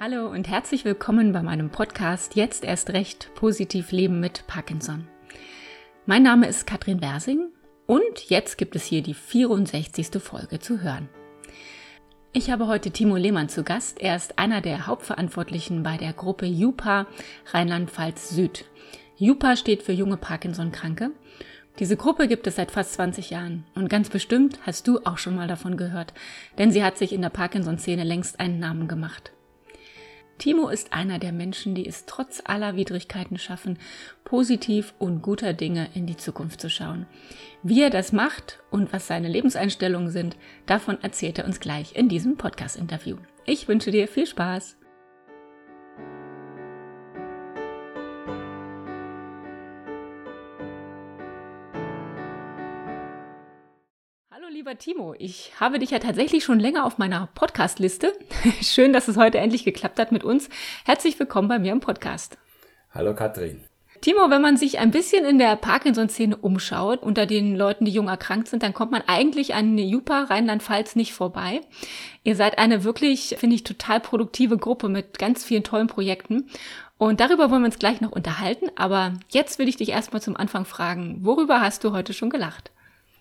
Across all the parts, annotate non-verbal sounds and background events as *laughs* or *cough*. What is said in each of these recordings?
Hallo und herzlich willkommen bei meinem Podcast Jetzt erst recht positiv leben mit Parkinson. Mein Name ist Katrin Wersing und jetzt gibt es hier die 64. Folge zu hören. Ich habe heute Timo Lehmann zu Gast. Er ist einer der Hauptverantwortlichen bei der Gruppe JUPA Rheinland-Pfalz Süd. JUPA steht für junge Parkinson-Kranke. Diese Gruppe gibt es seit fast 20 Jahren und ganz bestimmt hast du auch schon mal davon gehört, denn sie hat sich in der Parkinson-Szene längst einen Namen gemacht. Timo ist einer der Menschen, die es trotz aller Widrigkeiten schaffen, positiv und guter Dinge in die Zukunft zu schauen. Wie er das macht und was seine Lebenseinstellungen sind, davon erzählt er uns gleich in diesem Podcast-Interview. Ich wünsche dir viel Spaß. Lieber Timo, ich habe dich ja tatsächlich schon länger auf meiner Podcast-Liste. *laughs* Schön, dass es heute endlich geklappt hat mit uns. Herzlich willkommen bei mir im Podcast. Hallo Katrin. Timo, wenn man sich ein bisschen in der Parkinson-Szene umschaut, unter den Leuten, die jung erkrankt sind, dann kommt man eigentlich an Jupa Rheinland-Pfalz nicht vorbei. Ihr seid eine wirklich, finde ich, total produktive Gruppe mit ganz vielen tollen Projekten. Und darüber wollen wir uns gleich noch unterhalten. Aber jetzt will ich dich erstmal zum Anfang fragen, worüber hast du heute schon gelacht?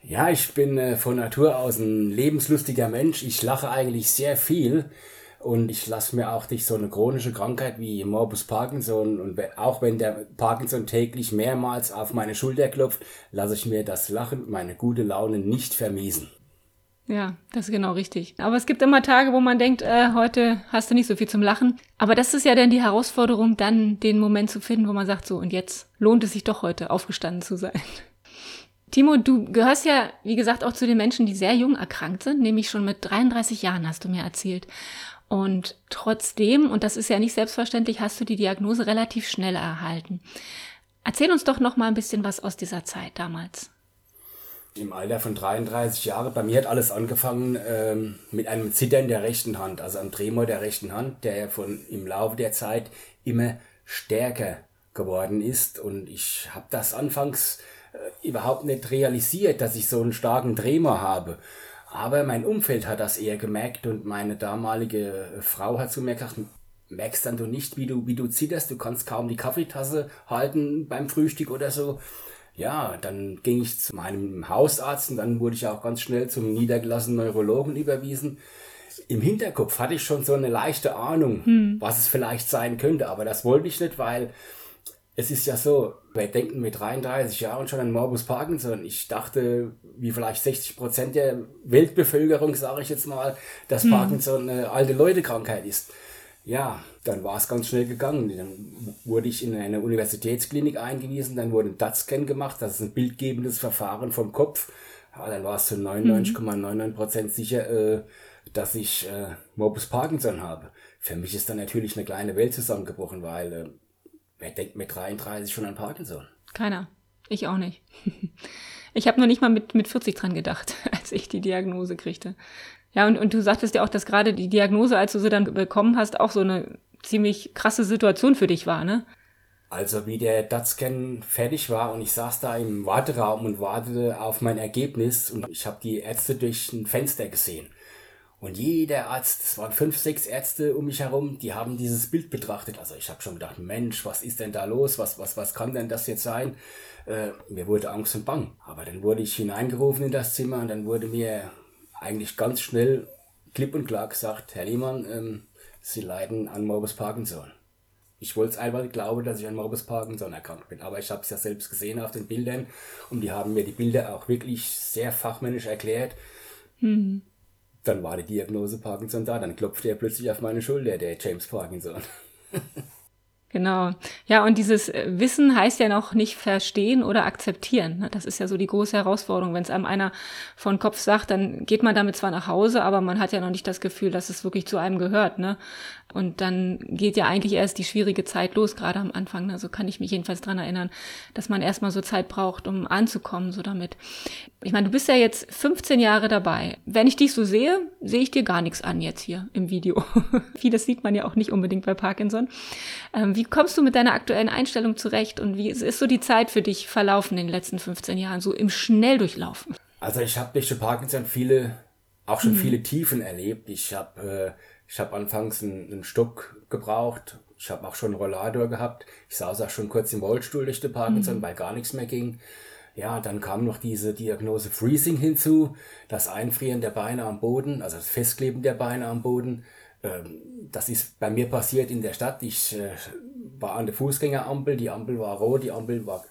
Ja, ich bin äh, von Natur aus ein lebenslustiger Mensch. Ich lache eigentlich sehr viel. Und ich lasse mir auch durch so eine chronische Krankheit wie Morbus Parkinson und auch wenn der Parkinson täglich mehrmals auf meine Schulter klopft, lasse ich mir das Lachen, meine gute Laune nicht vermiesen. Ja, das ist genau richtig. Aber es gibt immer Tage, wo man denkt, äh, heute hast du nicht so viel zum Lachen. Aber das ist ja dann die Herausforderung, dann den Moment zu finden, wo man sagt, so, und jetzt lohnt es sich doch heute aufgestanden zu sein. Timo, du gehörst ja, wie gesagt, auch zu den Menschen, die sehr jung erkrankt sind, nämlich schon mit 33 Jahren, hast du mir erzählt. Und trotzdem, und das ist ja nicht selbstverständlich, hast du die Diagnose relativ schnell erhalten. Erzähl uns doch noch mal ein bisschen was aus dieser Zeit damals. Im Alter von 33 Jahren, bei mir hat alles angefangen ähm, mit einem Zittern der rechten Hand, also einem Tremor der rechten Hand, der von im Laufe der Zeit immer stärker geworden ist. Und ich habe das anfangs überhaupt nicht realisiert, dass ich so einen starken Tremor habe. Aber mein Umfeld hat das eher gemerkt und meine damalige Frau hat zu mir gesagt, merkst dann du nicht, wie du, wie du zitterst, du kannst kaum die Kaffeetasse halten beim Frühstück oder so. Ja, dann ging ich zu meinem Hausarzt und dann wurde ich auch ganz schnell zum niedergelassenen Neurologen überwiesen. Im Hinterkopf hatte ich schon so eine leichte Ahnung, hm. was es vielleicht sein könnte, aber das wollte ich nicht, weil es ist ja so, wir denken mit 33 Jahren schon an Morbus Parkinson. Ich dachte, wie vielleicht 60 Prozent der Weltbevölkerung, sage ich jetzt mal, dass mhm. Parkinson eine alte Leute-Krankheit ist. Ja, dann war es ganz schnell gegangen. Dann wurde ich in eine Universitätsklinik eingewiesen, dann wurde ein DAT-Scan gemacht, das ist ein bildgebendes Verfahren vom Kopf. Ja, dann war es zu 99,99 Prozent sicher, äh, dass ich äh, Morbus Parkinson habe. Für mich ist dann natürlich eine kleine Welt zusammengebrochen, weil äh, Wer denkt mit 33 schon an Parkinson? Keiner. Ich auch nicht. Ich habe noch nicht mal mit, mit 40 dran gedacht, *laughs* als ich die Diagnose kriegte. Ja, und, und du sagtest ja auch, dass gerade die Diagnose, als du sie dann bekommen hast, auch so eine ziemlich krasse Situation für dich war, ne? Also wie der DAT-Scan fertig war und ich saß da im Warteraum und wartete auf mein Ergebnis und ich habe die Ärzte durch ein Fenster gesehen. Und jeder Arzt, es waren fünf, sechs Ärzte um mich herum, die haben dieses Bild betrachtet. Also ich habe schon gedacht, Mensch, was ist denn da los? Was, was, was kann denn das jetzt sein? Äh, mir wurde Angst und Bang. Aber dann wurde ich hineingerufen in das Zimmer und dann wurde mir eigentlich ganz schnell klipp und klar gesagt, Herr Lehmann, ähm, Sie leiden an Morbus Parkinson. Ich wollte es einfach glauben, dass ich an Morbus Parkinson erkrankt bin. Aber ich habe es ja selbst gesehen auf den Bildern und die haben mir die Bilder auch wirklich sehr fachmännisch erklärt. Mhm. Dann war die Diagnose Parkinson da, dann klopfte er plötzlich auf meine Schulter, der James Parkinson. *laughs* Genau. Ja, und dieses äh, Wissen heißt ja noch nicht verstehen oder akzeptieren. Ne? Das ist ja so die große Herausforderung. Wenn es einem einer von Kopf sagt, dann geht man damit zwar nach Hause, aber man hat ja noch nicht das Gefühl, dass es wirklich zu einem gehört. Ne? Und dann geht ja eigentlich erst die schwierige Zeit los, gerade am Anfang. Ne? So kann ich mich jedenfalls dran erinnern, dass man erstmal so Zeit braucht, um anzukommen, so damit. Ich meine, du bist ja jetzt 15 Jahre dabei. Wenn ich dich so sehe, sehe ich dir gar nichts an jetzt hier im Video. *laughs* Vieles sieht man ja auch nicht unbedingt bei Parkinson. Ähm, wie kommst du mit deiner aktuellen Einstellung zurecht und wie ist so die Zeit für dich verlaufen in den letzten 15 Jahren, so im Schnelldurchlaufen? Also ich habe durch Parkinson viele, auch schon mhm. viele Tiefen erlebt. Ich habe äh, ich habe anfangs einen, einen Stock gebraucht. Ich habe auch schon einen Rollator gehabt. Ich saß auch schon kurz im Rollstuhl durch den Parkinson, mhm. weil gar nichts mehr ging. Ja, dann kam noch diese Diagnose Freezing hinzu, das Einfrieren der Beine am Boden, also das Festkleben der Beine am Boden. Ähm, das ist bei mir passiert in der Stadt. Ich äh, war an der Fußgängerampel, die Ampel war rot, die Ampel war,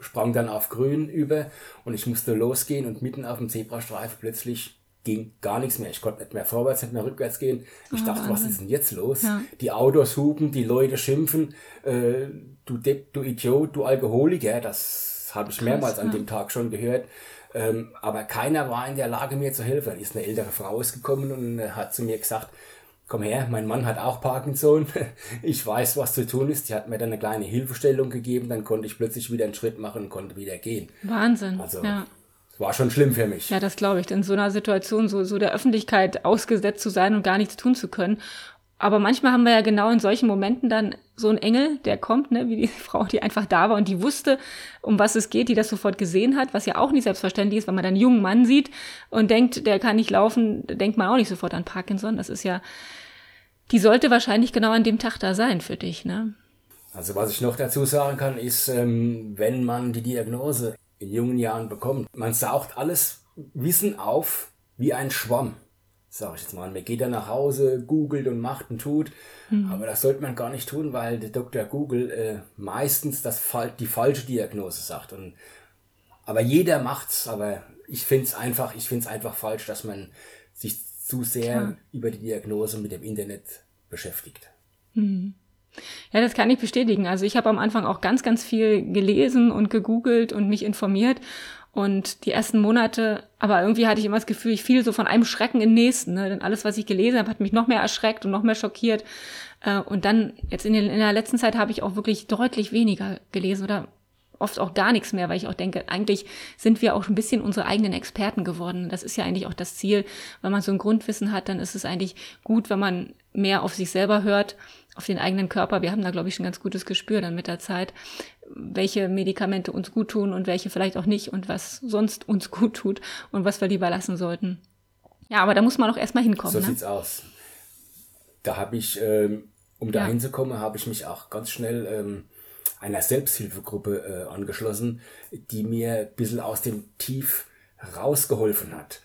sprang dann auf grün über und ich musste losgehen und mitten auf dem Zebrastreifen plötzlich ging gar nichts mehr. Ich konnte nicht mehr vorwärts, nicht mehr rückwärts gehen. Ich oh, dachte, Wahnsinn. was ist denn jetzt los? Ja. Die Autos hupen, die Leute schimpfen, äh, du Depp, du Idiot, du Alkoholiker, das habe ich Krass, mehrmals an dem Tag schon gehört. Ähm, aber keiner war in der Lage, mir zu helfen. Da ist eine ältere Frau ausgekommen und äh, hat zu mir gesagt, komm her, mein Mann hat auch Parkinson, *laughs* ich weiß, was zu tun ist. Die hat mir dann eine kleine Hilfestellung gegeben, dann konnte ich plötzlich wieder einen Schritt machen und konnte wieder gehen. Wahnsinn. Also, ja. War schon schlimm für mich. Ja, das glaube ich. In so einer Situation so, so der Öffentlichkeit ausgesetzt zu sein und gar nichts tun zu können. Aber manchmal haben wir ja genau in solchen Momenten dann so einen Engel, der kommt, ne, wie die *laughs* Frau, die einfach da war und die wusste, um was es geht, die das sofort gesehen hat, was ja auch nicht selbstverständlich ist, wenn man dann einen jungen Mann sieht und denkt, der kann nicht laufen, denkt man auch nicht sofort an Parkinson. Das ist ja, die sollte wahrscheinlich genau an dem Tag da sein für dich, ne? Also was ich noch dazu sagen kann, ist, ähm, wenn man die Diagnose in jungen Jahren bekommt, man saugt alles Wissen auf wie ein Schwamm, sag ich jetzt mal. Man geht dann nach Hause, googelt und macht und tut, mhm. aber das sollte man gar nicht tun, weil der Dr. Google äh, meistens das, die falsche Diagnose sagt. Und, aber jeder macht's, aber ich finde es einfach, ich finde es einfach falsch, dass man sich zu sehr Klar. über die Diagnose mit dem Internet beschäftigt. Mhm. Ja, das kann ich bestätigen. Also ich habe am Anfang auch ganz, ganz viel gelesen und gegoogelt und mich informiert. Und die ersten Monate, aber irgendwie hatte ich immer das Gefühl, ich fiel so von einem Schrecken in den nächsten. Ne? Denn alles, was ich gelesen habe, hat mich noch mehr erschreckt und noch mehr schockiert. Äh, und dann, jetzt in, den, in der letzten Zeit habe ich auch wirklich deutlich weniger gelesen oder oft auch gar nichts mehr, weil ich auch denke, eigentlich sind wir auch ein bisschen unsere eigenen Experten geworden. Das ist ja eigentlich auch das Ziel. Wenn man so ein Grundwissen hat, dann ist es eigentlich gut, wenn man mehr auf sich selber hört, auf den eigenen Körper. Wir haben da, glaube ich, schon ein ganz gutes Gespür dann mit der Zeit, welche Medikamente uns gut tun und welche vielleicht auch nicht und was sonst uns *laughs* gut tut und was wir lieber lassen sollten. Ja, aber da muss man auch erstmal hinkommen. So ne? sieht's aus. Da habe ich, ähm, um da ja. hinzukommen, habe ich mich auch ganz schnell ähm, einer Selbsthilfegruppe äh, angeschlossen, die mir ein bisschen aus dem Tief rausgeholfen hat.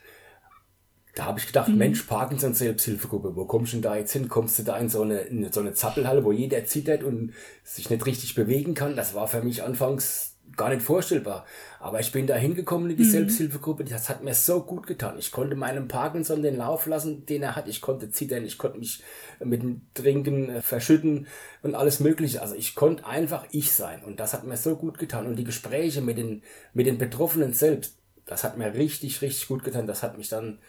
Da habe ich gedacht, mhm. Mensch, Parkinson Selbsthilfegruppe, wo kommst du denn da jetzt hin? Kommst du da in so eine, in so eine Zappelhalle, wo jeder zittert und sich nicht richtig bewegen kann? Das war für mich anfangs gar nicht vorstellbar. Aber ich bin da hingekommen in die mhm. Selbsthilfegruppe, das hat mir so gut getan. Ich konnte meinem Parkinson den Lauf lassen, den er hat. Ich konnte zittern, ich konnte mich mit dem Trinken äh, verschütten und alles Mögliche. Also ich konnte einfach ich sein. Und das hat mir so gut getan. Und die Gespräche mit den, mit den Betroffenen selbst, das hat mir richtig, richtig gut getan. Das hat mich dann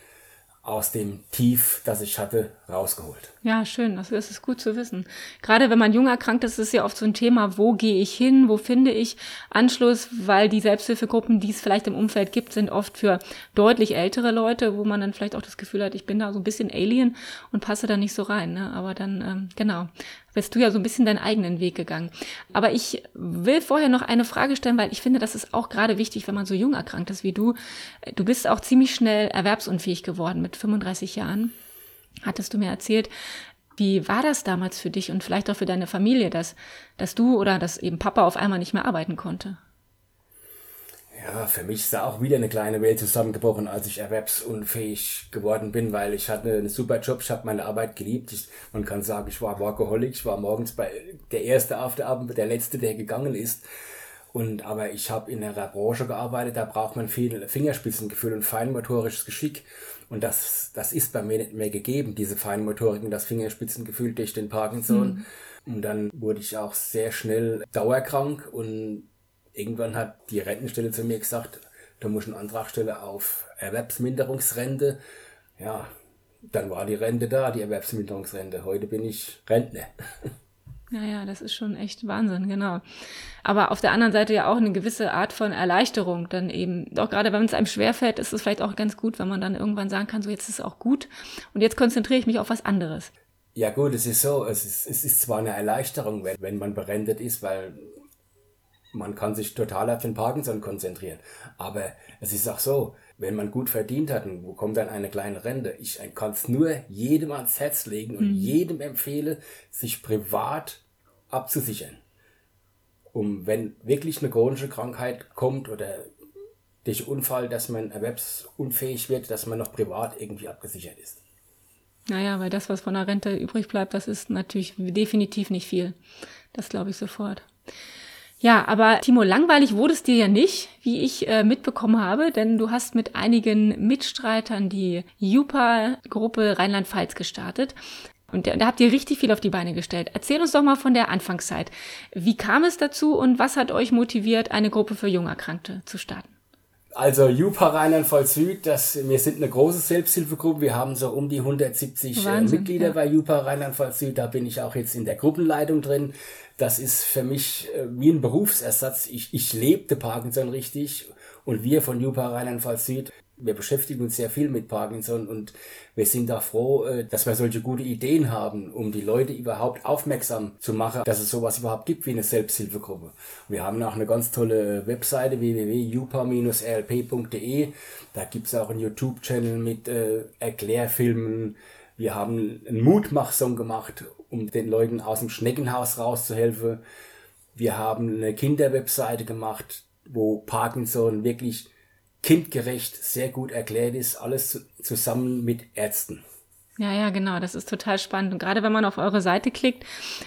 aus dem Tief, das ich hatte, rausgeholt. Ja, schön. Das ist gut zu wissen. Gerade wenn man jung erkrankt ist, ist es ja oft so ein Thema, wo gehe ich hin, wo finde ich Anschluss, weil die Selbsthilfegruppen, die es vielleicht im Umfeld gibt, sind oft für deutlich ältere Leute, wo man dann vielleicht auch das Gefühl hat, ich bin da so ein bisschen Alien und passe da nicht so rein. Ne? Aber dann, ähm, genau, bist du ja so ein bisschen deinen eigenen Weg gegangen. Aber ich will vorher noch eine Frage stellen, weil ich finde, das ist auch gerade wichtig, wenn man so jung erkrankt ist wie du. Du bist auch ziemlich schnell erwerbsunfähig geworden mit 35 Jahren, hattest du mir erzählt. Wie war das damals für dich und vielleicht auch für deine Familie, dass, dass du oder dass eben Papa auf einmal nicht mehr arbeiten konnte? Ja, für mich ist da auch wieder eine kleine Welt zusammengebrochen, als ich erwerbsunfähig geworden bin, weil ich hatte einen super Job, ich habe meine Arbeit geliebt. Ich, man kann sagen, ich war Workaholic, ich war morgens bei der erste auf der Abend, der letzte, der gegangen ist. Und aber ich habe in einer Branche gearbeitet, da braucht man viel Fingerspitzengefühl und feinmotorisches Geschick. Und das, das ist bei mir nicht mehr gegeben, diese Feinmotorik und das Fingerspitzengefühl durch den Parkinson. Mhm. Und dann wurde ich auch sehr schnell dauerkrank und irgendwann hat die Rentenstelle zu mir gesagt, du musst einen Antrag stellen auf Erwerbsminderungsrente. Ja, dann war die Rente da, die Erwerbsminderungsrente. Heute bin ich Rentner. *laughs* Naja, das ist schon echt Wahnsinn, genau. Aber auf der anderen Seite ja auch eine gewisse Art von Erleichterung dann eben. Auch gerade wenn es einem schwerfällt, ist es vielleicht auch ganz gut, wenn man dann irgendwann sagen kann, so jetzt ist es auch gut und jetzt konzentriere ich mich auf was anderes. Ja gut, es ist so, es ist, es ist zwar eine Erleichterung, wenn, wenn man berendet ist, weil man kann sich total auf den Parkinson konzentrieren. Aber es ist auch so, wenn man gut verdient hat und bekommt dann eine kleine Rente, ich kann es nur jedem ans Herz legen und mhm. jedem empfehle, sich privat abzusichern. Um, wenn wirklich eine chronische Krankheit kommt oder durch Unfall, dass man erwerbsunfähig wird, dass man noch privat irgendwie abgesichert ist. Naja, weil das, was von der Rente übrig bleibt, das ist natürlich definitiv nicht viel. Das glaube ich sofort. Ja, aber Timo, langweilig wurde es dir ja nicht, wie ich äh, mitbekommen habe, denn du hast mit einigen Mitstreitern die Jupa-Gruppe Rheinland-Pfalz gestartet. Und da habt ihr richtig viel auf die Beine gestellt. Erzähl uns doch mal von der Anfangszeit. Wie kam es dazu und was hat euch motiviert, eine Gruppe für Jungerkrankte zu starten? Also Jupa Rheinland-Pfalz Süd, das, wir sind eine große Selbsthilfegruppe. Wir haben so um die 170 äh, Wahnsinn, Mitglieder ja. bei Jupa Rheinland-Pfalz Süd. Da bin ich auch jetzt in der Gruppenleitung drin. Das ist für mich äh, wie ein Berufsersatz. Ich, ich lebte Parkinson richtig und wir von Jupa Rheinland-Pfalz Süd wir beschäftigen uns sehr viel mit Parkinson und wir sind da froh, äh, dass wir solche gute Ideen haben, um die Leute überhaupt aufmerksam zu machen, dass es sowas überhaupt gibt wie eine Selbsthilfegruppe. Wir haben auch eine ganz tolle Webseite www.jupa-rlp.de. Da gibt es auch einen YouTube-Channel mit äh, Erklärfilmen. Wir haben einen Mutmachsong gemacht, um den Leuten aus dem Schneckenhaus rauszuhelfen. Wir haben eine Kinderwebseite gemacht, wo Parkinson wirklich kindgerecht, sehr gut erklärt ist, alles zusammen mit Ärzten. Ja, ja, genau. Das ist total spannend. Und gerade wenn man auf eure Seite klickt,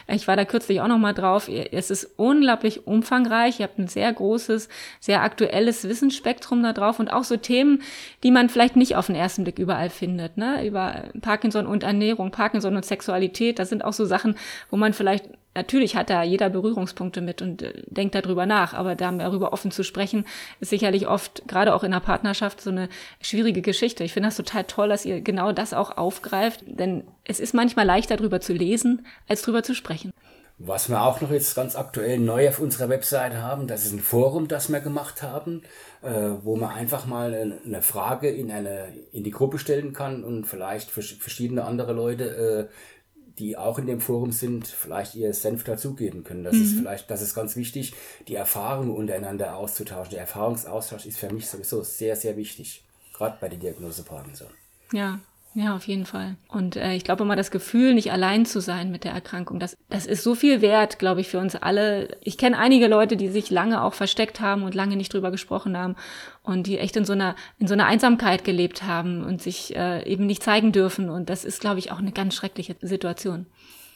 ich war da kürzlich auch noch mal drauf, es ist unglaublich umfangreich. Ihr habt ein sehr großes, sehr aktuelles Wissensspektrum da drauf und auch so Themen, die man vielleicht nicht auf den ersten Blick überall findet. Ne? Über Parkinson und Ernährung, Parkinson und Sexualität. Das sind auch so Sachen, wo man vielleicht natürlich hat da jeder Berührungspunkte mit und äh, denkt darüber nach, aber darüber offen zu sprechen, ist sicherlich oft, gerade auch in der Partnerschaft, so eine schwierige Geschichte. Ich finde das total toll, dass ihr genau das auch aufgreift, denn es ist manchmal leichter darüber zu lesen, als darüber zu sprechen. Was wir auch noch jetzt ganz aktuell neu auf unserer Webseite haben, das ist ein Forum, das wir gemacht haben, äh, wo man einfach mal eine Frage in eine in die Gruppe stellen kann und vielleicht verschiedene andere Leute äh, die auch in dem Forum sind, vielleicht ihr Senf dazugeben können. Das mhm. ist vielleicht, das ist ganz wichtig, die Erfahrungen untereinander auszutauschen. Der Erfahrungsaustausch ist für mich sowieso sehr, sehr wichtig, gerade bei der Diagnose Parkinson. Ja, ja, auf jeden Fall. Und äh, ich glaube immer das Gefühl, nicht allein zu sein mit der Erkrankung, das, das ist so viel wert, glaube ich, für uns alle. Ich kenne einige Leute, die sich lange auch versteckt haben und lange nicht drüber gesprochen haben und die echt in so einer, in so einer Einsamkeit gelebt haben und sich äh, eben nicht zeigen dürfen. Und das ist, glaube ich, auch eine ganz schreckliche Situation.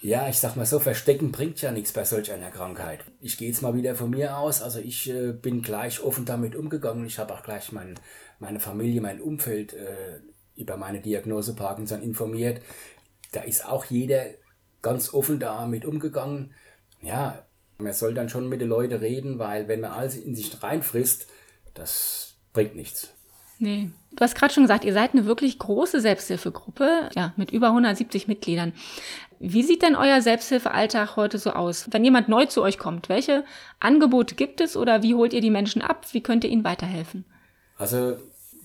Ja, ich sag mal so, verstecken bringt ja nichts bei solch einer Krankheit. Ich gehe jetzt mal wieder von mir aus. Also ich äh, bin gleich offen damit umgegangen. Ich habe auch gleich mein, meine Familie, mein Umfeld äh, über meine Diagnose Parkinson informiert. Da ist auch jeder ganz offen damit umgegangen. Ja, man soll dann schon mit den Leuten reden, weil wenn man alles in sich reinfrisst, das bringt nichts. Nee. Du hast gerade schon gesagt, ihr seid eine wirklich große Selbsthilfegruppe, ja, mit über 170 Mitgliedern. Wie sieht denn euer Selbsthilfealltag heute so aus? Wenn jemand neu zu euch kommt, welche Angebote gibt es oder wie holt ihr die Menschen ab? Wie könnt ihr ihnen weiterhelfen? Also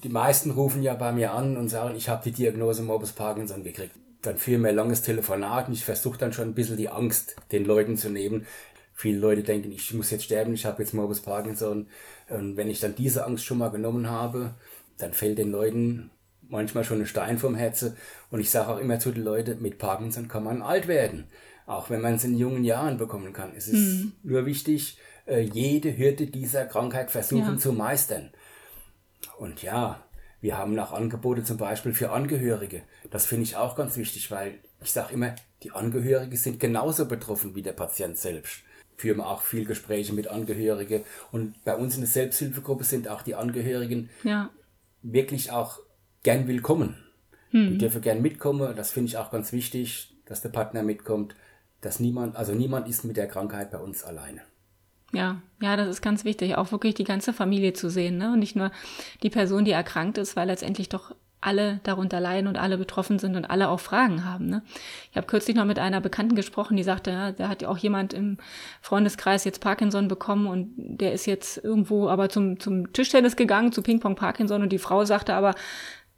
die meisten rufen ja bei mir an und sagen, ich habe die Diagnose Morbus Parkinson gekriegt. Dann wir ein langes Telefonat und ich versuche dann schon ein bisschen die Angst den Leuten zu nehmen. Viele Leute denken, ich muss jetzt sterben, ich habe jetzt Morbus Parkinson. Und wenn ich dann diese Angst schon mal genommen habe, dann fällt den Leuten manchmal schon ein Stein vom Herzen. Und ich sage auch immer zu den Leuten, mit Parkinson kann man alt werden. Auch wenn man es in jungen Jahren bekommen kann. Es ist mhm. nur wichtig, äh, jede Hürde dieser Krankheit versuchen ja. zu meistern. Und ja, wir haben auch Angebote zum Beispiel für Angehörige. Das finde ich auch ganz wichtig, weil ich sage immer, die Angehörigen sind genauso betroffen wie der Patient selbst. Führen wir auch viel Gespräche mit Angehörigen. Und bei uns in der Selbsthilfegruppe sind auch die Angehörigen ja. wirklich auch gern willkommen. Hm. Die dürfen gern mitkommen. Das finde ich auch ganz wichtig, dass der Partner mitkommt. Dass niemand, also niemand ist mit der Krankheit bei uns alleine. Ja, ja, das ist ganz wichtig, auch wirklich die ganze Familie zu sehen, ne? Und nicht nur die Person, die erkrankt ist, weil letztendlich doch alle darunter leiden und alle betroffen sind und alle auch Fragen haben. Ne? Ich habe kürzlich noch mit einer Bekannten gesprochen, die sagte, ja, da hat ja auch jemand im Freundeskreis jetzt Parkinson bekommen und der ist jetzt irgendwo aber zum, zum Tischtennis gegangen, zu Ping-Pong Parkinson und die Frau sagte aber,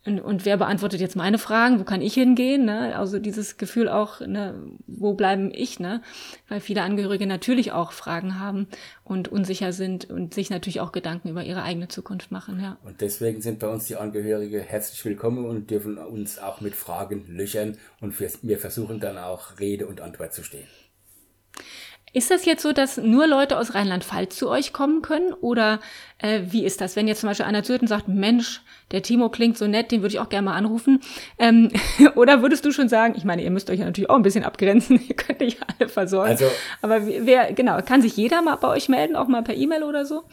und, und wer beantwortet jetzt meine Fragen? Wo kann ich hingehen? Ne? Also dieses Gefühl auch, ne, wo bleiben ich? Ne? Weil viele Angehörige natürlich auch Fragen haben und unsicher sind und sich natürlich auch Gedanken über ihre eigene Zukunft machen. Ja. Und deswegen sind bei uns die Angehörige herzlich willkommen und dürfen uns auch mit Fragen löchern und wir versuchen dann auch Rede und Antwort zu stehen. Ist das jetzt so, dass nur Leute aus Rheinland-Pfalz zu euch kommen können? Oder äh, wie ist das, wenn jetzt zum Beispiel einer zu und sagt, Mensch, der Timo klingt so nett, den würde ich auch gerne mal anrufen. Ähm, *laughs* oder würdest du schon sagen, ich meine, ihr müsst euch ja natürlich auch ein bisschen abgrenzen, *laughs* ihr könnt nicht alle versorgen. Also, Aber wer, genau, kann sich jeder mal bei euch melden, auch mal per E-Mail oder so?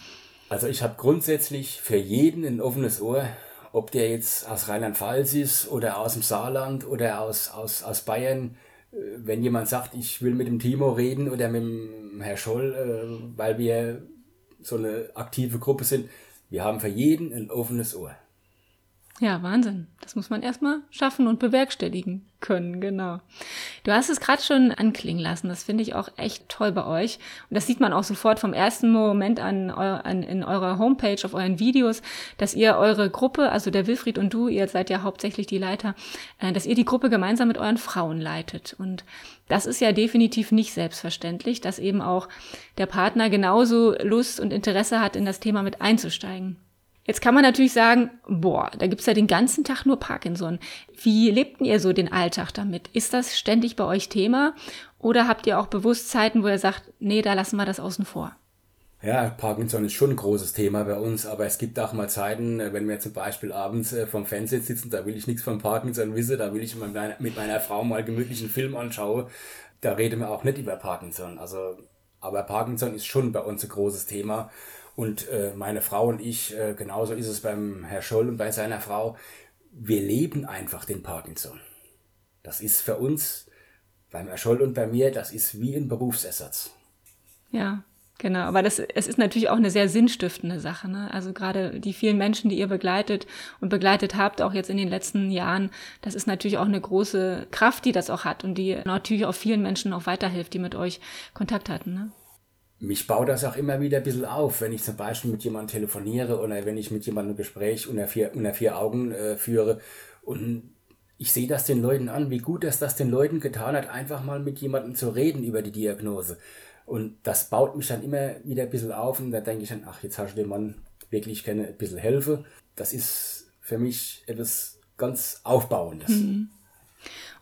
Also ich habe grundsätzlich für jeden ein offenes Ohr, ob der jetzt aus Rheinland-Pfalz ist oder aus dem Saarland oder aus, aus, aus Bayern wenn jemand sagt, ich will mit dem Timo reden oder mit dem Herr Scholl, äh, weil wir so eine aktive Gruppe sind, wir haben für jeden ein offenes Ohr. Ja, Wahnsinn. Das muss man erstmal schaffen und bewerkstelligen können, genau. Du hast es gerade schon anklingen lassen. Das finde ich auch echt toll bei euch. Und das sieht man auch sofort vom ersten Moment an, an in eurer Homepage, auf euren Videos, dass ihr eure Gruppe, also der Wilfried und du, ihr seid ja hauptsächlich die Leiter, äh, dass ihr die Gruppe gemeinsam mit euren Frauen leitet. Und das ist ja definitiv nicht selbstverständlich, dass eben auch der Partner genauso Lust und Interesse hat, in das Thema mit einzusteigen. Jetzt kann man natürlich sagen, boah, da gibt's ja den ganzen Tag nur Parkinson. Wie lebten ihr so den Alltag damit? Ist das ständig bei euch Thema? Oder habt ihr auch Bewusstheiten, wo ihr sagt, nee, da lassen wir das außen vor? Ja, Parkinson ist schon ein großes Thema bei uns, aber es gibt auch mal Zeiten, äh, wenn wir zum Beispiel abends äh, vom Fernseher sitzen, da will ich nichts von Parkinson wissen, da will ich mit meiner, Frau mal gemütlich einen Film anschauen, da reden wir auch nicht über Parkinson. Also, aber Parkinson ist schon bei uns ein großes Thema und äh, meine Frau und ich, äh, genauso ist es beim Herr Scholl und bei seiner Frau, wir leben einfach den Parkinson. Das ist für uns, beim Herr Scholl und bei mir, das ist wie ein Berufsersatz. Ja, Genau, aber das, es ist natürlich auch eine sehr sinnstiftende Sache. Ne? Also gerade die vielen Menschen, die ihr begleitet und begleitet habt, auch jetzt in den letzten Jahren, das ist natürlich auch eine große Kraft, die das auch hat und die natürlich auch vielen Menschen auch weiterhilft, die mit euch Kontakt hatten. Ne? Mich baut das auch immer wieder ein bisschen auf, wenn ich zum Beispiel mit jemandem telefoniere oder wenn ich mit jemandem ein Gespräch unter vier, unter vier Augen äh, führe und ich sehe das den Leuten an, wie gut dass das den Leuten getan hat, einfach mal mit jemandem zu reden über die Diagnose. Und das baut mich dann immer wieder ein bisschen auf und da denke ich dann, ach, jetzt hast du dem Mann wirklich gerne ein bisschen helfen. Das ist für mich etwas ganz Aufbauendes. Mhm.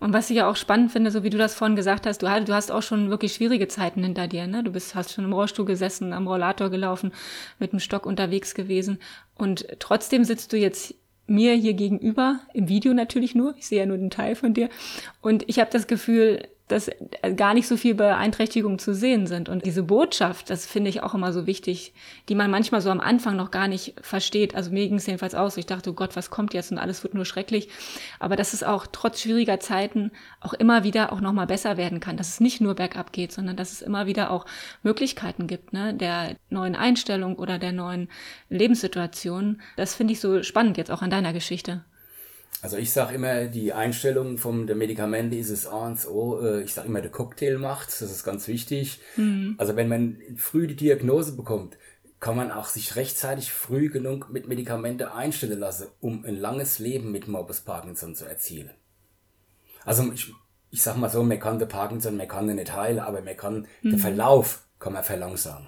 Und was ich ja auch spannend finde, so wie du das vorhin gesagt hast, du, du hast auch schon wirklich schwierige Zeiten hinter dir. Ne? Du bist, hast schon im Rollstuhl gesessen, am Rollator gelaufen, mit dem Stock unterwegs gewesen. Und trotzdem sitzt du jetzt mir hier gegenüber, im Video natürlich nur, ich sehe ja nur den Teil von dir. Und ich habe das Gefühl, dass gar nicht so viel Beeinträchtigungen zu sehen sind. Und diese Botschaft, das finde ich auch immer so wichtig, die man manchmal so am Anfang noch gar nicht versteht. Also mir ging es jedenfalls aus. Ich dachte, oh Gott, was kommt jetzt und alles wird nur schrecklich. Aber dass es auch trotz schwieriger Zeiten auch immer wieder auch nochmal besser werden kann. Dass es nicht nur bergab geht, sondern dass es immer wieder auch Möglichkeiten gibt, ne, der neuen Einstellung oder der neuen Lebenssituation. Das finde ich so spannend jetzt auch an deiner Geschichte. Also ich sage immer, die Einstellung vom der Medikamente ist es A und O. Ich sage immer, der Cocktail macht, das ist ganz wichtig. Mhm. Also wenn man früh die Diagnose bekommt, kann man auch sich rechtzeitig früh genug mit Medikamente einstellen lassen, um ein langes Leben mit Morbus Parkinson zu erzielen. Also ich, ich sag mal so, man kann den Parkinson, man kann den nicht heilen, aber man kann mhm. den Verlauf kann man verlangsamen.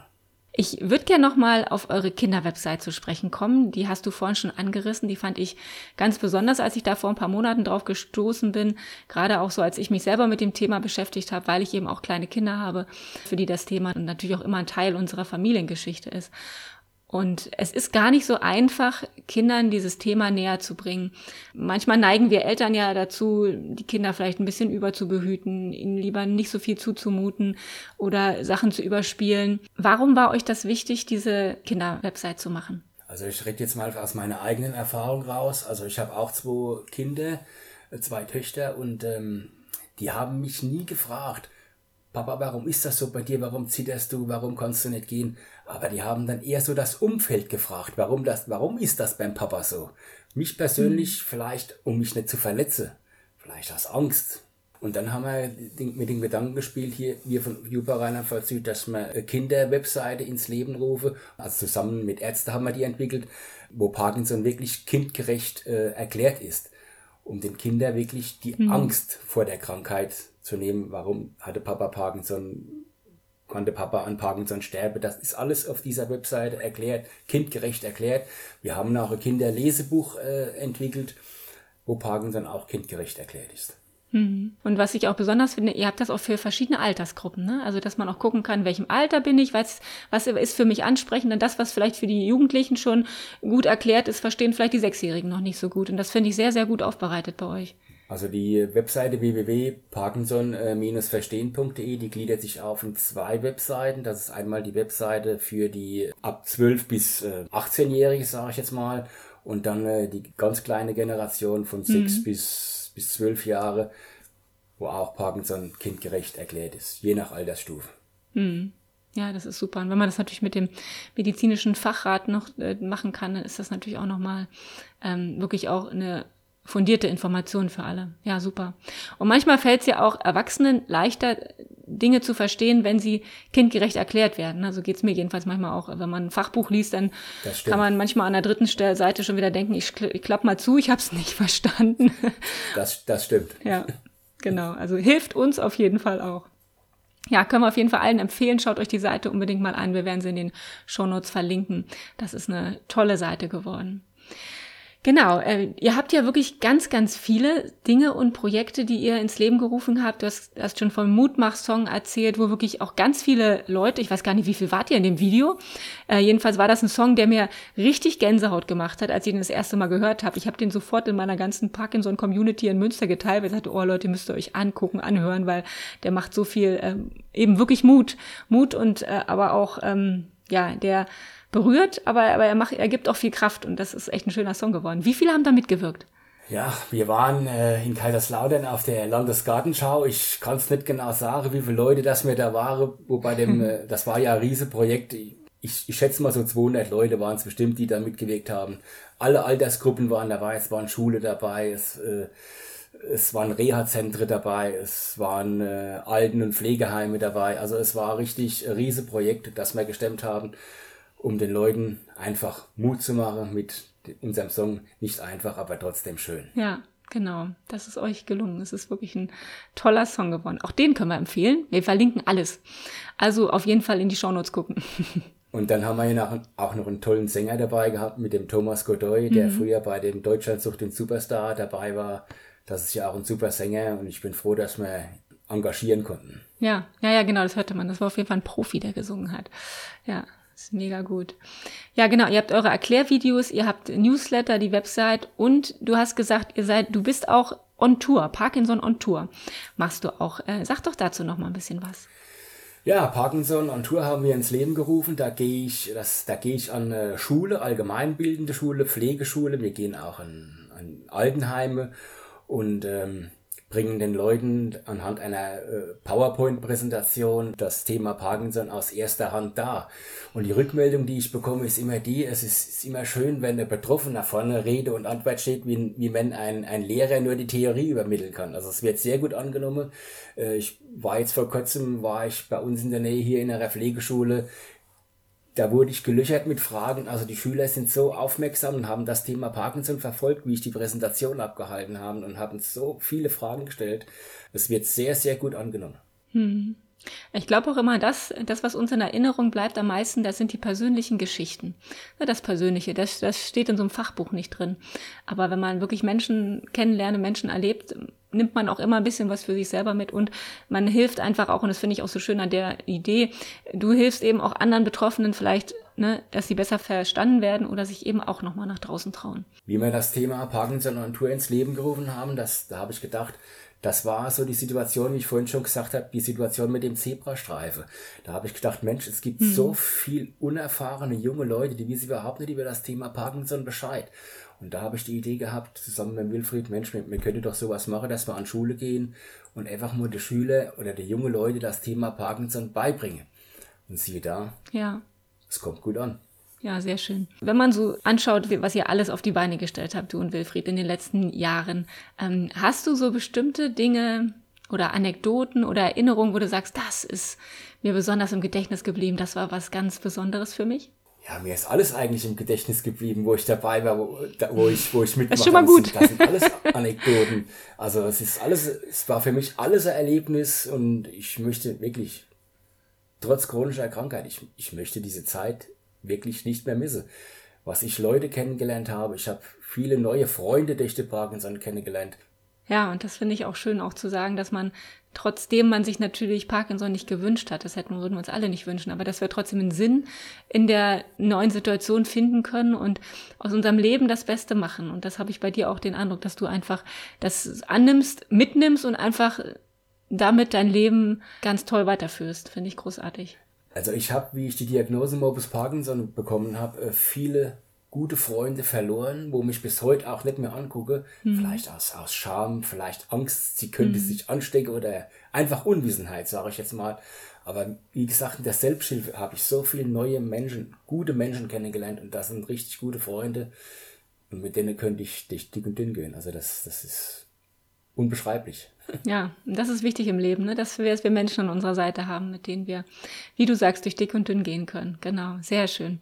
Ich würde gerne nochmal auf eure Kinderwebsite zu sprechen kommen. Die hast du vorhin schon angerissen. Die fand ich ganz besonders, als ich da vor ein paar Monaten drauf gestoßen bin. Gerade auch so, als ich mich selber mit dem Thema beschäftigt habe, weil ich eben auch kleine Kinder habe, für die das Thema natürlich auch immer ein Teil unserer Familiengeschichte ist. Und es ist gar nicht so einfach, Kindern dieses Thema näher zu bringen. Manchmal neigen wir Eltern ja dazu, die Kinder vielleicht ein bisschen überzubehüten, ihnen lieber nicht so viel zuzumuten oder Sachen zu überspielen. Warum war euch das wichtig, diese Kinderwebsite zu machen? Also ich rede jetzt mal aus meiner eigenen Erfahrung raus. Also ich habe auch zwei Kinder, zwei Töchter und ähm, die haben mich nie gefragt, Papa, warum ist das so bei dir? Warum zitterst du? Warum kannst du nicht gehen? Aber die haben dann eher so das Umfeld gefragt. Warum das, warum ist das beim Papa so? Mich persönlich mhm. vielleicht, um mich nicht zu verletzen. Vielleicht aus Angst. Und dann haben wir mit den Gedanken gespielt, hier, wir von Juba Rheinland-Pfalz Süd, dass wir Kinderwebseite ins Leben rufen. Also zusammen mit Ärzten haben wir die entwickelt, wo Parkinson wirklich kindgerecht äh, erklärt ist. Um den Kindern wirklich die mhm. Angst vor der Krankheit zu nehmen. Warum hatte Papa Parkinson? Konnte Papa an Parkinson sterben? Das ist alles auf dieser Webseite erklärt, kindgerecht erklärt. Wir haben auch ein Kinderlesebuch äh, entwickelt, wo Parkinson auch kindgerecht erklärt ist. Mhm. Und was ich auch besonders finde, ihr habt das auch für verschiedene Altersgruppen, ne? Also, dass man auch gucken kann, welchem Alter bin ich, was, was ist für mich ansprechend, und das, was vielleicht für die Jugendlichen schon gut erklärt ist, verstehen vielleicht die Sechsjährigen noch nicht so gut. Und das finde ich sehr, sehr gut aufbereitet bei euch. Also die Webseite www.parkinson-verstehen.de, die gliedert sich auf in zwei Webseiten. Das ist einmal die Webseite für die ab 12 bis 18-Jährige, äh, sage ich jetzt mal, und dann äh, die ganz kleine Generation von 6 mhm. bis bis zwölf Jahre, wo auch Parkinson kindgerecht erklärt ist, je nach Altersstufe. Mhm. Ja, das ist super. Und wenn man das natürlich mit dem medizinischen Fachrat noch äh, machen kann, dann ist das natürlich auch nochmal ähm, wirklich auch eine fundierte Information für alle. Ja, super. Und manchmal fällt es ja auch Erwachsenen leichter, Dinge zu verstehen, wenn sie kindgerecht erklärt werden. Also geht es mir jedenfalls manchmal auch, wenn man ein Fachbuch liest, dann kann man manchmal an der dritten Seite schon wieder denken, ich, ich klapp mal zu, ich habe es nicht *laughs* verstanden. Das, das stimmt. Ja, genau. Also hilft uns auf jeden Fall auch. Ja, können wir auf jeden Fall allen empfehlen. Schaut euch die Seite unbedingt mal an. Wir werden sie in den Shownotes verlinken. Das ist eine tolle Seite geworden. Genau, äh, ihr habt ja wirklich ganz, ganz viele Dinge und Projekte, die ihr ins Leben gerufen habt. Du hast, hast schon vom Mutmach-Song erzählt, wo wirklich auch ganz viele Leute, ich weiß gar nicht, wie viel wart ihr in dem Video. Äh, jedenfalls war das ein Song, der mir richtig Gänsehaut gemacht hat, als ich den das erste Mal gehört habe. Ich habe den sofort in meiner ganzen Parkinson-Community in Münster geteilt, weil ich sagte, oh Leute, müsst ihr euch angucken, anhören, weil der macht so viel, ähm, eben wirklich Mut. Mut und äh, aber auch, ähm, ja, der berührt, aber, aber er, macht, er gibt auch viel Kraft und das ist echt ein schöner Song geworden. Wie viele haben da mitgewirkt? Ja, wir waren äh, in Kaiserslautern auf der Landesgartenschau. Ich kann es nicht genau sagen, wie viele Leute das mir da waren, wobei dem, *laughs* äh, das war ja ein Riesenprojekt. Ich, ich schätze mal so 200 Leute waren es bestimmt, die da mitgewirkt haben. Alle Altersgruppen waren dabei, es waren Schule dabei, es, äh, es waren Reha-Zentren dabei, es waren äh, Alten- und Pflegeheime dabei. Also es war richtig ein Riesenprojekt, das wir gestemmt haben um den Leuten einfach Mut zu machen mit unserem Song. Nicht einfach, aber trotzdem schön. Ja, genau. Das ist euch gelungen. Es ist wirklich ein toller Song geworden. Auch den können wir empfehlen. Wir verlinken alles. Also auf jeden Fall in die Shownotes gucken. *laughs* Und dann haben wir ja auch noch einen tollen Sänger dabei gehabt mit dem Thomas Godoy, der mhm. früher bei dem Deutschlandsucht den Superstar dabei war. Das ist ja auch ein super Sänger und ich bin froh, dass wir engagieren konnten. Ja, ja, ja, genau, das hörte man. Das war auf jeden Fall ein Profi, der gesungen hat. Ja, ist mega gut. Ja, genau. Ihr habt eure Erklärvideos, ihr habt Newsletter, die Website und du hast gesagt, ihr seid, du bist auch on Tour, Parkinson on Tour. Machst du auch. Äh, sag doch dazu noch mal ein bisschen was. Ja, Parkinson on Tour haben wir ins Leben gerufen. Da gehe ich, das, da gehe ich an äh, Schule, allgemeinbildende Schule, Pflegeschule. Wir gehen auch an, an Altenheime und ähm, bringen den Leuten anhand einer äh, PowerPoint-Präsentation das Thema Parkinson aus erster Hand dar. Und die Rückmeldung, die ich bekomme, ist immer die, es ist, ist immer schön, wenn der Betroffene vorne Rede und Antwort steht, wie, wie wenn ein, ein Lehrer nur die Theorie übermitteln kann. Also es wird sehr gut angenommen. Äh, ich war jetzt vor kurzem, war ich bei uns in der Nähe hier in einer Pflegeschule, da wurde ich gelöchert mit Fragen. Also die Schüler sind so aufmerksam und haben das Thema Parkinson verfolgt, wie ich die Präsentation abgehalten habe und haben so viele Fragen gestellt. Es wird sehr, sehr gut angenommen. Hm. Ich glaube auch immer, das, das, was uns in Erinnerung bleibt am meisten, das sind die persönlichen Geschichten. Das Persönliche, das, das steht in so einem Fachbuch nicht drin. Aber wenn man wirklich Menschen kennenlernt, Menschen erlebt, nimmt man auch immer ein bisschen was für sich selber mit und man hilft einfach auch, und das finde ich auch so schön an der Idee, du hilfst eben auch anderen Betroffenen vielleicht, ne, dass sie besser verstanden werden oder sich eben auch nochmal nach draußen trauen. Wie wir das Thema Parkinson und Tour ins Leben gerufen haben, das, da habe ich gedacht, das war so die Situation, wie ich vorhin schon gesagt habe, die Situation mit dem Zebrastreife. Da habe ich gedacht, Mensch, es gibt mhm. so viel unerfahrene junge Leute, die wissen überhaupt nicht über das Thema Parkinson Bescheid. Und da habe ich die Idee gehabt, zusammen mit Wilfried, Mensch, wir, wir könnten doch sowas machen, dass wir an Schule gehen und einfach nur die Schüler oder die junge Leute das Thema Parkinson beibringen. Und siehe da, ja. es kommt gut an. Ja, sehr schön. Wenn man so anschaut, was ihr alles auf die Beine gestellt habt, du und Wilfried, in den letzten Jahren, ähm, hast du so bestimmte Dinge oder Anekdoten oder Erinnerungen, wo du sagst, das ist mir besonders im Gedächtnis geblieben, das war was ganz Besonderes für mich? Ja, mir ist alles eigentlich im Gedächtnis geblieben, wo ich dabei war, wo, wo ich, wo ich mitmache. Das ist schon mal gut. Das sind, das sind alles Anekdoten. Also es ist alles, es war für mich alles ein Erlebnis und ich möchte wirklich, trotz chronischer Krankheit, ich, ich möchte diese Zeit wirklich nicht mehr missen. Was ich Leute kennengelernt habe, ich habe viele neue Freunde durch die Parkinson kennengelernt. Ja, und das finde ich auch schön, auch zu sagen, dass man, trotzdem man sich natürlich Parkinson nicht gewünscht hat, das hätten, würden wir uns alle nicht wünschen, aber dass wir trotzdem einen Sinn in der neuen Situation finden können und aus unserem Leben das Beste machen. Und das habe ich bei dir auch den Eindruck, dass du einfach das annimmst, mitnimmst und einfach damit dein Leben ganz toll weiterführst. Finde ich großartig. Also ich habe, wie ich die Diagnose Morbus Parkinson bekommen habe, äh, viele gute Freunde verloren, wo mich bis heute auch nicht mehr angucke. Mhm. Vielleicht aus, aus Scham, vielleicht Angst, sie könnte mhm. sich anstecken oder einfach Unwissenheit, sage ich jetzt mal. Aber wie gesagt, in der Selbsthilfe habe ich so viele neue Menschen, gute Menschen kennengelernt und das sind richtig gute Freunde. Und mit denen könnte ich dich dick und dünn gehen. Also das, das ist unbeschreiblich. Ja, das ist wichtig im Leben, ne? dass, wir, dass wir Menschen an unserer Seite haben, mit denen wir, wie du sagst, durch dick und dünn gehen können. Genau, sehr schön.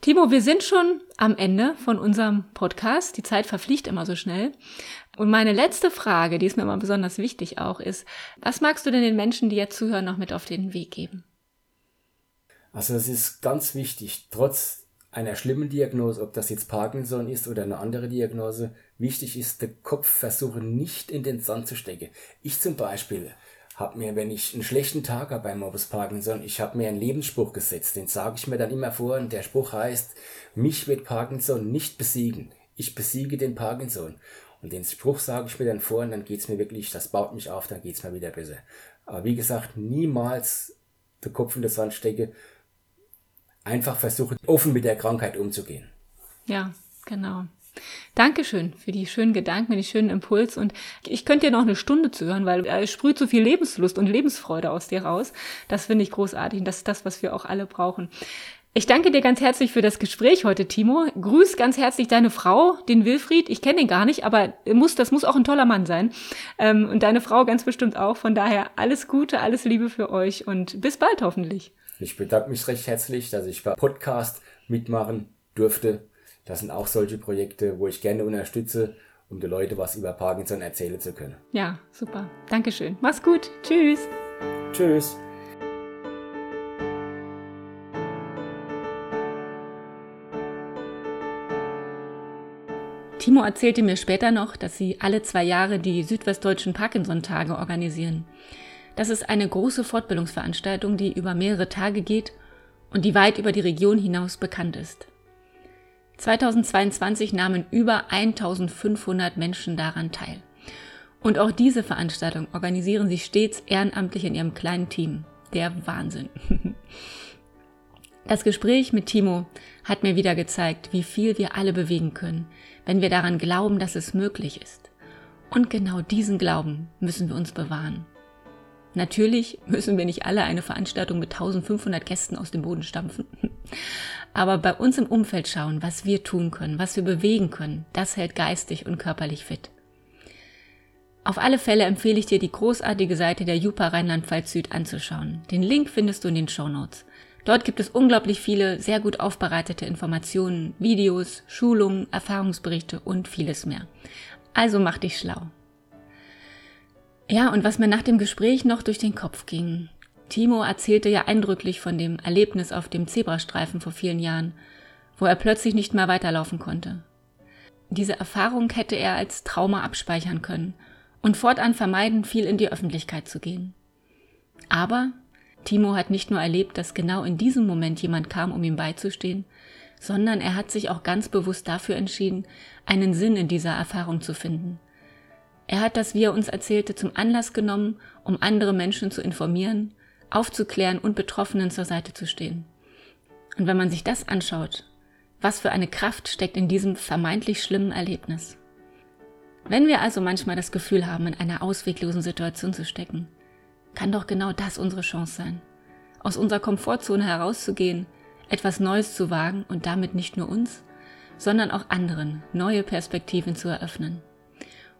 Timo, wir sind schon am Ende von unserem Podcast. Die Zeit verfliegt immer so schnell. Und meine letzte Frage, die ist mir immer besonders wichtig auch, ist, was magst du denn den Menschen, die jetzt zuhören, noch mit auf den Weg geben? Also es ist ganz wichtig, trotz einer schlimmen Diagnose, ob das jetzt Parkinson ist oder eine andere Diagnose, wichtig ist, den Kopf versuchen nicht in den Sand zu stecken. Ich zum Beispiel habe mir, wenn ich einen schlechten Tag habe bei Morbus Parkinson, ich habe mir einen Lebensspruch gesetzt, den sage ich mir dann immer vor und der Spruch heißt, mich wird Parkinson nicht besiegen, ich besiege den Parkinson. Und den Spruch sage ich mir dann vor und dann geht's mir wirklich, das baut mich auf, dann geht's mir wieder besser. Aber wie gesagt, niemals den Kopf in den Sand stecke, einfach versuchen, offen mit der Krankheit umzugehen. Ja, genau. Dankeschön für die schönen Gedanken, die schönen Impuls. Und ich könnte dir noch eine Stunde zuhören, weil es sprüht so viel Lebenslust und Lebensfreude aus dir raus. Das finde ich großartig und das ist das, was wir auch alle brauchen. Ich danke dir ganz herzlich für das Gespräch heute, Timo. Grüß ganz herzlich deine Frau, den Wilfried. Ich kenne ihn gar nicht, aber muss, das muss auch ein toller Mann sein. Ähm, und deine Frau ganz bestimmt auch. Von daher alles Gute, alles Liebe für euch und bis bald hoffentlich. Ich bedanke mich recht herzlich, dass ich bei Podcast mitmachen durfte. Das sind auch solche Projekte, wo ich gerne unterstütze, um den Leuten was über Parkinson erzählen zu können. Ja, super. Dankeschön. Mach's gut. Tschüss. Tschüss. Timo erzählte mir später noch, dass sie alle zwei Jahre die südwestdeutschen Parkinson-Tage organisieren. Das ist eine große Fortbildungsveranstaltung, die über mehrere Tage geht und die weit über die Region hinaus bekannt ist. 2022 nahmen über 1500 Menschen daran teil. Und auch diese Veranstaltung organisieren sie stets ehrenamtlich in ihrem kleinen Team. Der Wahnsinn. *laughs* Das Gespräch mit Timo hat mir wieder gezeigt, wie viel wir alle bewegen können, wenn wir daran glauben, dass es möglich ist. Und genau diesen Glauben müssen wir uns bewahren. Natürlich müssen wir nicht alle eine Veranstaltung mit 1500 Gästen aus dem Boden stampfen. Aber bei uns im Umfeld schauen, was wir tun können, was wir bewegen können, das hält geistig und körperlich fit. Auf alle Fälle empfehle ich dir, die großartige Seite der Jupa Rheinland-Pfalz Süd anzuschauen. Den Link findest du in den Show Notes. Dort gibt es unglaublich viele sehr gut aufbereitete Informationen, Videos, Schulungen, Erfahrungsberichte und vieles mehr. Also mach dich schlau. Ja, und was mir nach dem Gespräch noch durch den Kopf ging. Timo erzählte ja eindrücklich von dem Erlebnis auf dem Zebrastreifen vor vielen Jahren, wo er plötzlich nicht mehr weiterlaufen konnte. Diese Erfahrung hätte er als Trauma abspeichern können und fortan vermeiden, viel in die Öffentlichkeit zu gehen. Aber Timo hat nicht nur erlebt, dass genau in diesem Moment jemand kam, um ihm beizustehen, sondern er hat sich auch ganz bewusst dafür entschieden, einen Sinn in dieser Erfahrung zu finden er hat das, wie er uns erzählte, zum Anlass genommen, um andere Menschen zu informieren, aufzuklären und Betroffenen zur Seite zu stehen. Und wenn man sich das anschaut, was für eine Kraft steckt in diesem vermeintlich schlimmen Erlebnis. Wenn wir also manchmal das Gefühl haben, in einer ausweglosen Situation zu stecken, kann doch genau das unsere Chance sein. Aus unserer Komfortzone herauszugehen, etwas Neues zu wagen und damit nicht nur uns, sondern auch anderen neue Perspektiven zu eröffnen.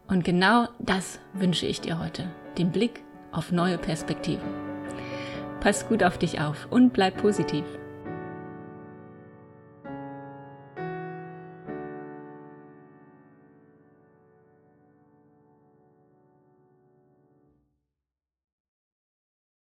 Und genau das wünsche ich dir heute. den Blick auf neue Perspektiven. Pass gut auf dich auf und bleib positiv.